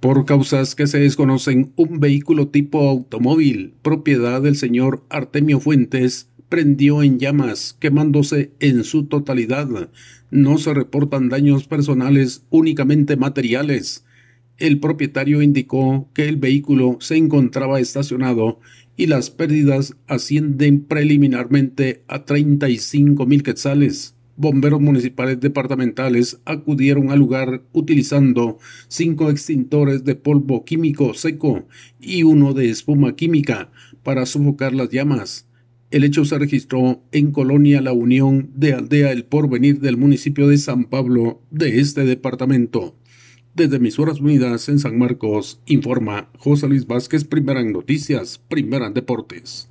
Por causas que se desconocen, un vehículo tipo automóvil, propiedad del señor Artemio Fuentes, prendió en llamas, quemándose en su totalidad. No se reportan daños personales, únicamente materiales. El propietario indicó que el vehículo se encontraba estacionado y las pérdidas ascienden preliminarmente a 35 mil quetzales bomberos municipales departamentales acudieron al lugar utilizando cinco extintores de polvo químico seco y uno de espuma química para sofocar las llamas. El hecho se registró en Colonia La Unión de Aldea El Porvenir del municipio de San Pablo de este departamento. Desde Horas Unidas en San Marcos, informa José Luis Vázquez, primera en noticias, primera en deportes.